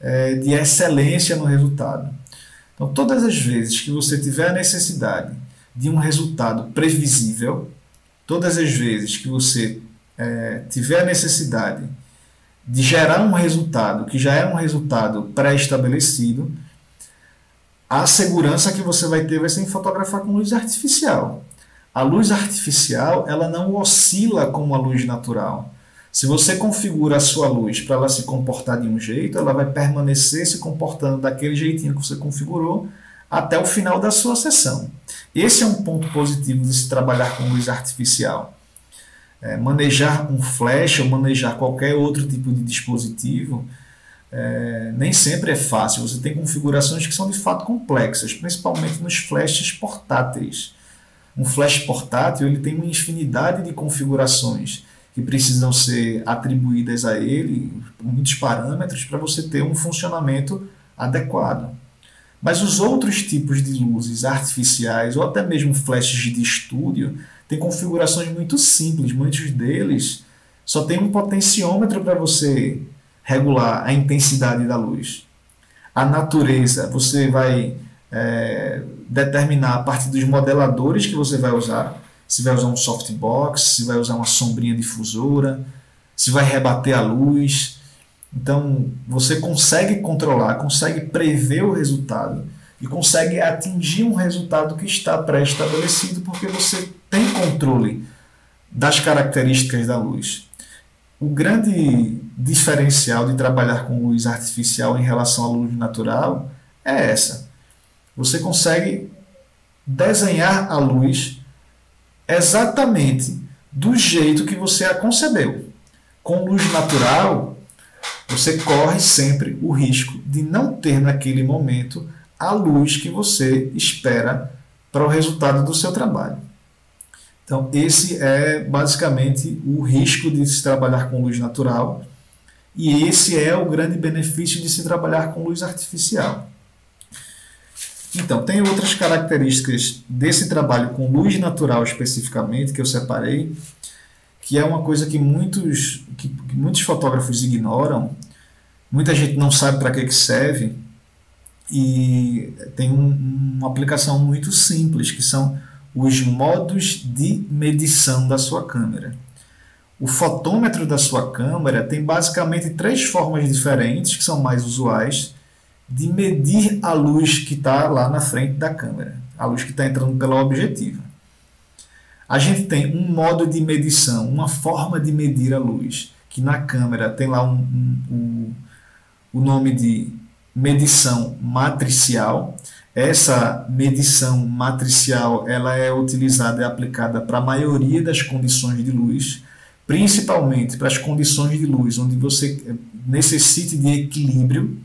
é, de excelência no resultado. Então, todas as vezes que você tiver a necessidade de um resultado previsível, todas as vezes que você é, tiver a necessidade de gerar um resultado que já é um resultado pré-estabelecido, a segurança que você vai ter vai ser em fotografar com luz artificial. A luz artificial ela não oscila como a luz natural. Se você configura a sua luz para ela se comportar de um jeito, ela vai permanecer se comportando daquele jeitinho que você configurou até o final da sua sessão. Esse é um ponto positivo de se trabalhar com luz artificial. É, manejar um flash ou manejar qualquer outro tipo de dispositivo é, nem sempre é fácil. Você tem configurações que são de fato complexas, principalmente nos flashes portáteis. Um flash portátil ele tem uma infinidade de configurações que precisam ser atribuídas a ele, muitos parâmetros, para você ter um funcionamento adequado. Mas os outros tipos de luzes artificiais, ou até mesmo flashes de estúdio, têm configurações muito simples. Muitos deles só tem um potenciômetro para você regular a intensidade da luz. A natureza, você vai é, determinar a partir dos modeladores que você vai usar. Se vai usar um softbox, se vai usar uma sombrinha difusora, se vai rebater a luz então, você consegue controlar, consegue prever o resultado e consegue atingir um resultado que está pré-estabelecido porque você tem controle das características da luz. O grande diferencial de trabalhar com luz artificial em relação à luz natural é essa. Você consegue desenhar a luz exatamente do jeito que você a concebeu. Com luz natural, você corre sempre o risco de não ter naquele momento a luz que você espera para o resultado do seu trabalho. Então, esse é basicamente o risco de se trabalhar com luz natural, e esse é o grande benefício de se trabalhar com luz artificial. Então, tem outras características desse trabalho com luz natural especificamente que eu separei, que é uma coisa que muitos, que, que muitos fotógrafos ignoram, muita gente não sabe para que, que serve, e tem um, uma aplicação muito simples, que são os modos de medição da sua câmera. O fotômetro da sua câmera tem basicamente três formas diferentes, que são mais usuais, de medir a luz que está lá na frente da câmera, a luz que está entrando pela objetiva. A gente tem um modo de medição, uma forma de medir a luz, que na câmera tem lá um, um, um, o nome de medição matricial. Essa medição matricial ela é utilizada e aplicada para a maioria das condições de luz, principalmente para as condições de luz onde você necessite de equilíbrio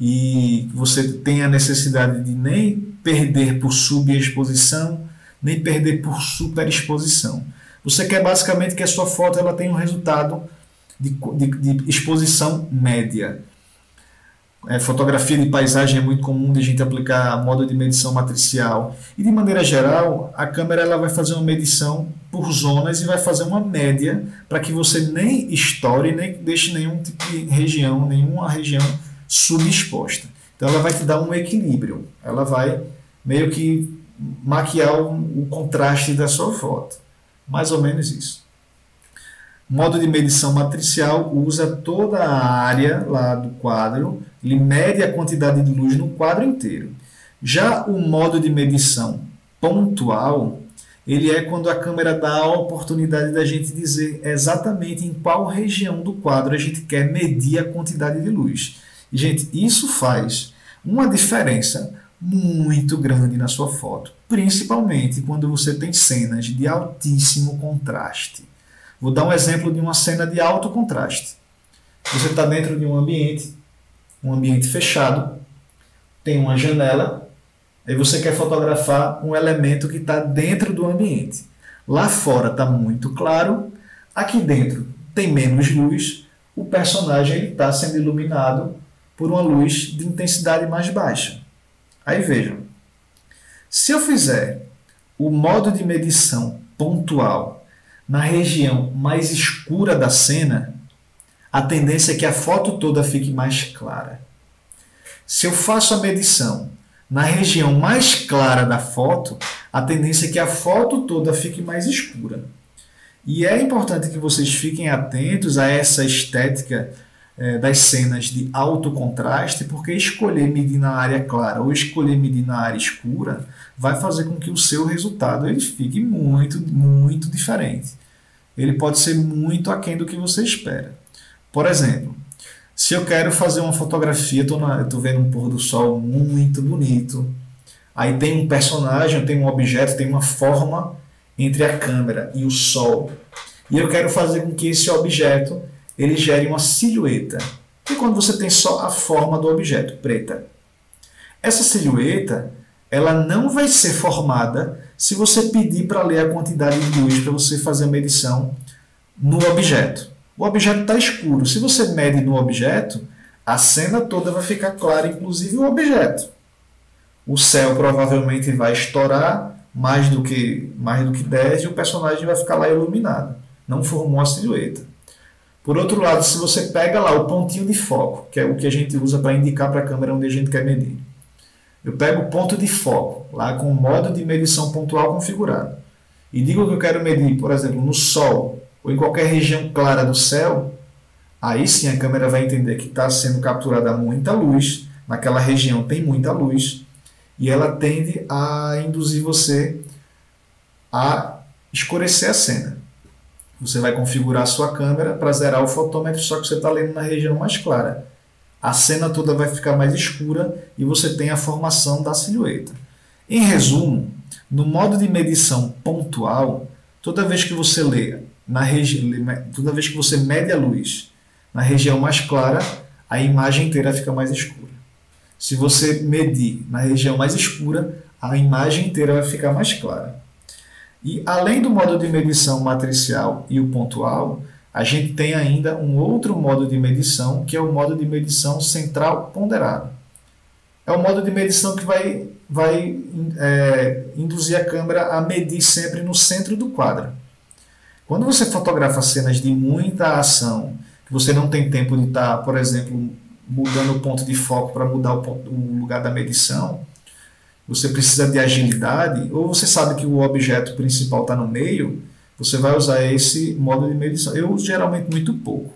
e você tem a necessidade de nem perder por subexposição nem perder por superexposição. Você quer basicamente que a sua foto ela tenha um resultado de, de, de exposição média. É, fotografia de paisagem é muito comum de a gente aplicar modo de medição matricial. E de maneira geral, a câmera ela vai fazer uma medição por zonas e vai fazer uma média para que você nem estoure, nem deixe nenhum tipo de região, nenhuma região subexposta. Então ela vai te dar um equilíbrio. Ela vai meio que maquiar o, o contraste da sua foto. Mais ou menos isso. Modo de medição matricial usa toda a área lá do quadro, ele mede a quantidade de luz no quadro inteiro. Já o modo de medição pontual, ele é quando a câmera dá a oportunidade da gente dizer exatamente em qual região do quadro a gente quer medir a quantidade de luz. E, gente, isso faz uma diferença muito grande na sua foto, principalmente quando você tem cenas de altíssimo contraste. Vou dar um exemplo de uma cena de alto contraste. Você está dentro de um ambiente, um ambiente fechado, tem uma janela, aí você quer fotografar um elemento que está dentro do ambiente. Lá fora está muito claro, aqui dentro tem menos luz, o personagem está sendo iluminado por uma luz de intensidade mais baixa. Aí vejam, se eu fizer o modo de medição pontual na região mais escura da cena, a tendência é que a foto toda fique mais clara. Se eu faço a medição na região mais clara da foto, a tendência é que a foto toda fique mais escura. E é importante que vocês fiquem atentos a essa estética é, das cenas de alto contraste, porque escolher medir na área clara ou escolher medir na área escura vai fazer com que o seu resultado ele fique muito, muito diferente. Ele pode ser muito aquém do que você espera. Por exemplo, se eu quero fazer uma fotografia, estou vendo um pôr do sol muito bonito, aí tem um personagem, tem um objeto, tem uma forma entre a câmera e o sol. E eu quero fazer com que esse objeto ele gere uma silhueta. E quando você tem só a forma do objeto, preta. Essa silhueta, ela não vai ser formada se você pedir para ler a quantidade de luz para você fazer a medição no objeto. O objeto está escuro. Se você mede no objeto, a cena toda vai ficar clara, inclusive o objeto. O céu provavelmente vai estourar mais do que mais do que 10 e o personagem vai ficar lá iluminado. Não formou a silhueta. Por outro lado, se você pega lá o pontinho de foco, que é o que a gente usa para indicar para a câmera onde a gente quer medir. Eu pego o ponto de foco, lá com o modo de medição pontual configurado, e digo que eu quero medir, por exemplo, no Sol ou em qualquer região clara do céu, aí sim a câmera vai entender que está sendo capturada muita luz, naquela região tem muita luz, e ela tende a induzir você a escurecer a cena. Você vai configurar a sua câmera para zerar o fotômetro, só que você está lendo na região mais clara. A cena toda vai ficar mais escura e você tem a formação da silhueta. Em resumo, no modo de medição pontual, toda vez que você lê na região, toda vez que você mede a luz na região mais clara, a imagem inteira fica mais escura. Se você medir na região mais escura, a imagem inteira vai ficar mais clara. E além do modo de medição matricial e o pontual, a gente tem ainda um outro modo de medição, que é o modo de medição central ponderado. É o modo de medição que vai, vai é, induzir a câmera a medir sempre no centro do quadro. Quando você fotografa cenas de muita ação, que você não tem tempo de estar, por exemplo, mudando o ponto de foco para mudar o, ponto, o lugar da medição, você precisa de agilidade, ou você sabe que o objeto principal está no meio, você vai usar esse modo de medição. Eu uso geralmente muito pouco.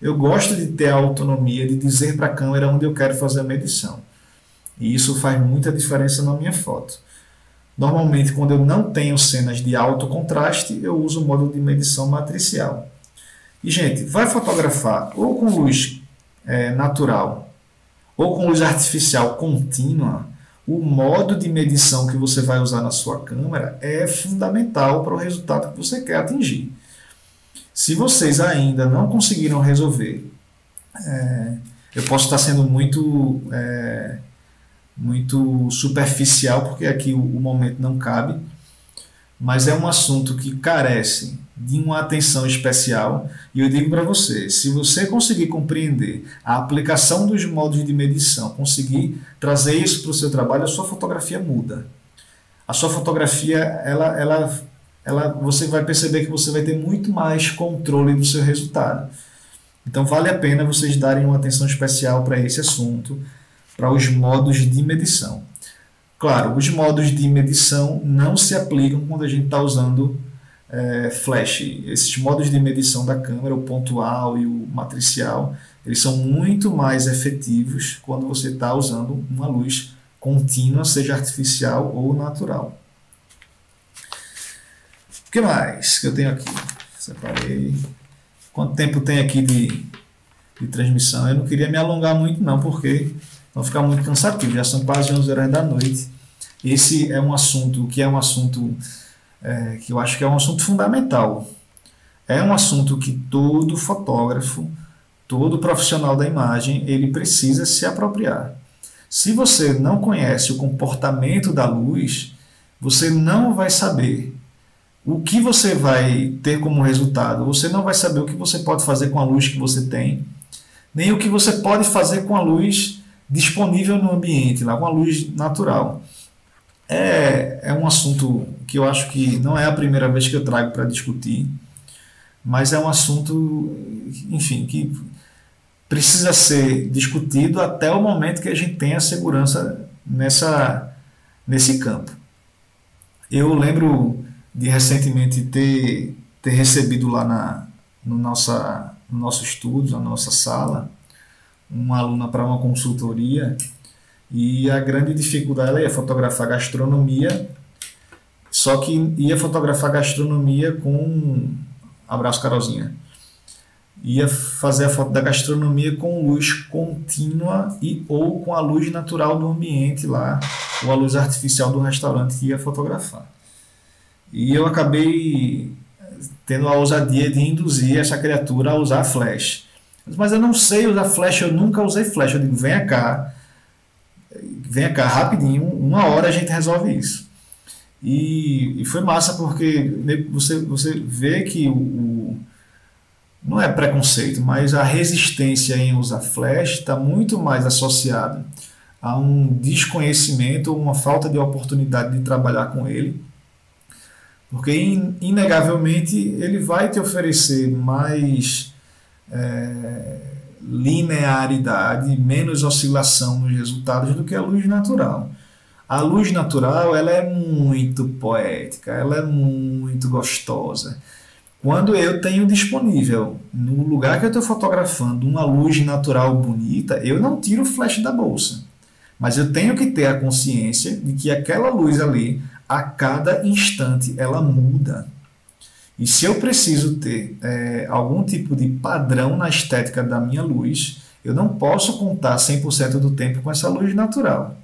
Eu gosto de ter a autonomia de dizer para a câmera onde eu quero fazer a medição. E isso faz muita diferença na minha foto. Normalmente, quando eu não tenho cenas de alto contraste, eu uso o modo de medição matricial. E, gente, vai fotografar ou com luz é, natural ou com luz artificial contínua, o modo de medição que você vai usar na sua câmera é fundamental para o resultado que você quer atingir. Se vocês ainda não conseguiram resolver, é, eu posso estar sendo muito, é, muito superficial, porque aqui o, o momento não cabe, mas é um assunto que carece de uma atenção especial. E eu digo para você, se você conseguir compreender a aplicação dos modos de medição, conseguir trazer isso para o seu trabalho, a sua fotografia muda. A sua fotografia, ela, ela, ela, você vai perceber que você vai ter muito mais controle do seu resultado. Então vale a pena vocês darem uma atenção especial para esse assunto, para os modos de medição. Claro, os modos de medição não se aplicam quando a gente está usando é, flash. Esses modos de medição da câmera, o pontual e o matricial, eles são muito mais efetivos quando você está usando uma luz contínua, seja artificial ou natural. O que mais que eu tenho aqui? Separei. Quanto tempo tem aqui de, de transmissão? Eu não queria me alongar muito, não, porque vai ficar muito cansativo. Já são quase 11 horas da noite. Esse é um assunto que é um assunto é, que eu acho que é um assunto fundamental. É um assunto que todo fotógrafo, todo profissional da imagem, ele precisa se apropriar. Se você não conhece o comportamento da luz, você não vai saber o que você vai ter como resultado. Você não vai saber o que você pode fazer com a luz que você tem, nem o que você pode fazer com a luz disponível no ambiente, lá com a luz natural. É, é um assunto que eu acho que não é a primeira vez que eu trago para discutir, mas é um assunto, enfim, que precisa ser discutido até o momento que a gente tenha segurança nessa, nesse campo. Eu lembro de recentemente ter, ter recebido lá na, no, nossa, no nosso estúdio, na nossa sala, uma aluna para uma consultoria e a grande dificuldade ela ia fotografar gastronomia, só que ia fotografar gastronomia com. Abraço, Carolzinha. Ia fazer a foto da gastronomia com luz contínua e ou com a luz natural do ambiente lá, ou a luz artificial do restaurante que ia fotografar. E eu acabei tendo a ousadia de induzir essa criatura a usar flash. Mas eu não sei usar flash, eu nunca usei flash. Eu digo, venha cá, venha cá rapidinho, uma hora a gente resolve isso. E, e foi massa porque você, você vê que o, o, não é preconceito, mas a resistência em usar flash está muito mais associada a um desconhecimento ou uma falta de oportunidade de trabalhar com ele. Porque, inegavelmente, ele vai te oferecer mais é, linearidade, menos oscilação nos resultados do que a luz natural. A luz natural ela é muito poética, ela é muito gostosa. Quando eu tenho disponível no lugar que eu estou fotografando uma luz natural bonita, eu não tiro o flash da bolsa. Mas eu tenho que ter a consciência de que aquela luz ali, a cada instante, ela muda. E se eu preciso ter é, algum tipo de padrão na estética da minha luz, eu não posso contar 100% do tempo com essa luz natural.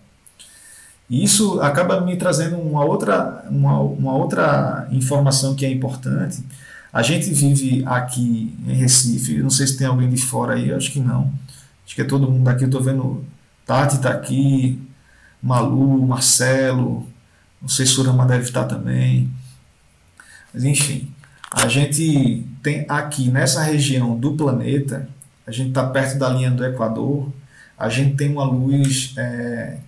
E isso acaba me trazendo uma outra, uma, uma outra informação que é importante. A gente vive aqui em Recife, não sei se tem alguém de fora aí, acho que não. Acho que é todo mundo aqui, eu estou vendo Tati está aqui, Malu, Marcelo, não sei se Surama deve estar também. Mas enfim, a gente tem aqui nessa região do planeta, a gente está perto da linha do Equador, a gente tem uma luz é,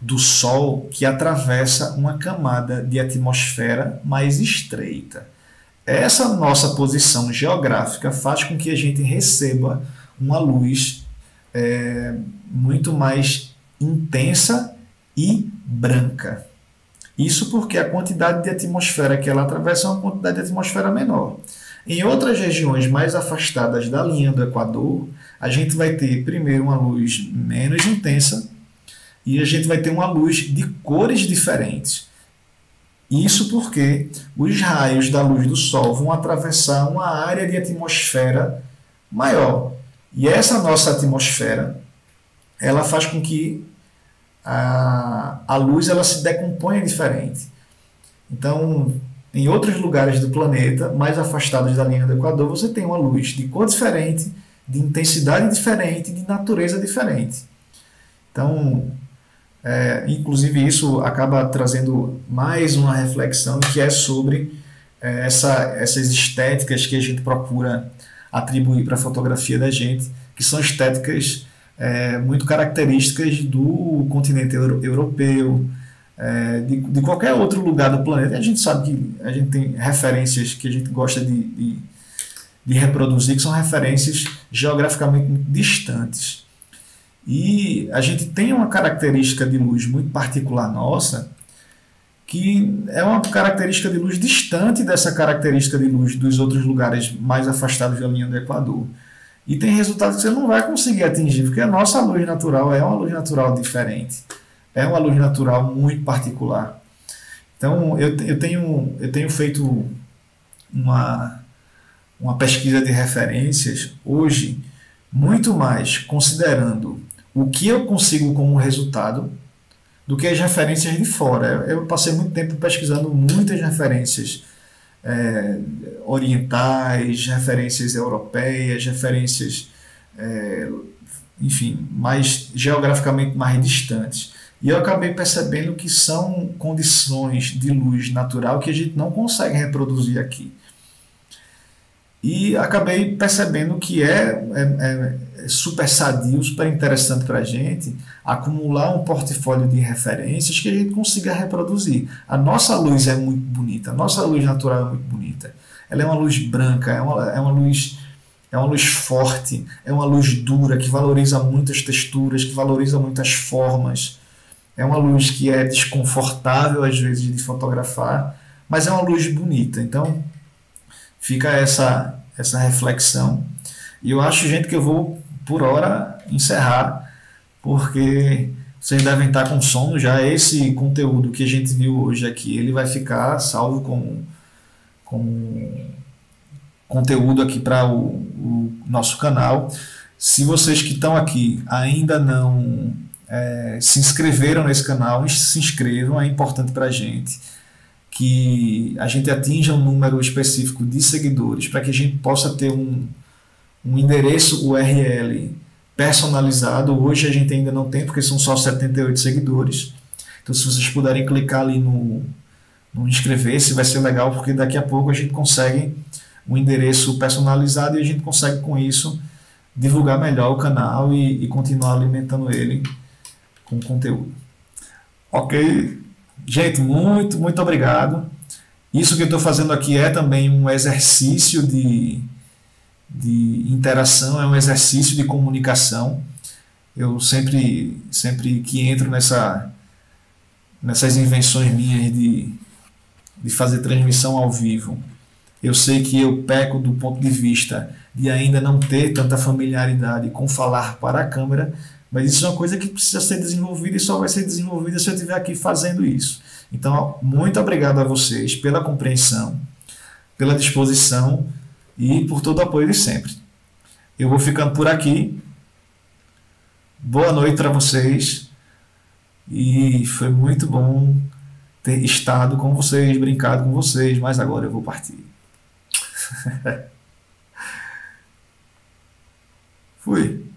do Sol que atravessa uma camada de atmosfera mais estreita. Essa nossa posição geográfica faz com que a gente receba uma luz é, muito mais intensa e branca. Isso porque a quantidade de atmosfera que ela atravessa é uma quantidade de atmosfera menor. Em outras regiões mais afastadas da linha do Equador, a gente vai ter primeiro uma luz menos intensa e a gente vai ter uma luz de cores diferentes. Isso porque os raios da luz do Sol vão atravessar uma área de atmosfera maior. E essa nossa atmosfera, ela faz com que a, a luz ela se decompõe diferente. Então, em outros lugares do planeta, mais afastados da linha do Equador, você tem uma luz de cor diferente, de intensidade diferente, de natureza diferente. Então, é, inclusive isso acaba trazendo mais uma reflexão que é sobre é, essa, essas estéticas que a gente procura atribuir para a fotografia da gente, que são estéticas é, muito características do continente euro, europeu, é, de, de, qualquer outro lugar do planeta. A gente sabe que a gente tem referências que a gente gosta de, de, de reproduzir, que são referências geograficamente distantes. E a gente tem uma característica de luz muito particular nossa, que é uma característica de luz distante dessa característica de luz dos outros lugares mais afastados da linha do Equador. E tem resultados que você não vai conseguir atingir, porque a nossa luz natural é uma luz natural diferente. É uma luz natural muito particular. Então, eu, eu, tenho, eu tenho feito uma, uma pesquisa de referências hoje, muito mais considerando o que eu consigo como resultado do que as referências de fora. Eu passei muito tempo pesquisando muitas referências é, orientais, referências europeias, referências, é, enfim, mais geograficamente mais distantes. E eu acabei percebendo que são condições de luz natural que a gente não consegue reproduzir aqui. E acabei percebendo que é, é, é super sadio, super interessante para a gente acumular um portfólio de referências que a gente consiga reproduzir. A nossa luz é muito bonita, a nossa luz natural é muito bonita. Ela é uma luz branca, é uma, é uma luz é uma luz forte, é uma luz dura que valoriza muitas texturas, que valoriza muitas formas. É uma luz que é desconfortável às vezes de fotografar, mas é uma luz bonita. Então fica essa essa reflexão. E eu acho, gente, que eu vou por hora encerrar, porque vocês devem estar com sono já. Esse conteúdo que a gente viu hoje aqui, ele vai ficar salvo como, como conteúdo aqui para o, o, nosso canal. Se vocês que estão aqui ainda não é, se inscreveram nesse canal, se inscrevam, é importante para a gente que a gente atinja um número específico de seguidores para que a gente possa ter um, um endereço URL personalizado. Hoje a gente ainda não tem, porque são só 78 seguidores. Então, se vocês puderem clicar ali no, no inscrever-se, vai ser legal, porque daqui a pouco a gente consegue um endereço personalizado e a gente consegue com isso divulgar melhor o canal e, e continuar alimentando ele com conteúdo. Ok? Gente, muito, muito obrigado. Isso que eu estou fazendo aqui é também um exercício de, de interação, é um exercício de comunicação. Eu sempre, sempre que entro nessa, nessas invenções minhas de, de fazer transmissão ao vivo, eu sei que eu peco do ponto de vista de ainda não ter tanta familiaridade com falar para a câmera, mas isso é uma coisa que precisa ser desenvolvida e só vai ser desenvolvida se eu estiver aqui fazendo isso. Então, muito obrigado a vocês pela compreensão, pela disposição e por todo o apoio de sempre. Eu vou ficando por aqui. Boa noite para vocês. E foi muito bom ter estado com vocês, brincado com vocês, mas agora eu vou partir. Fui.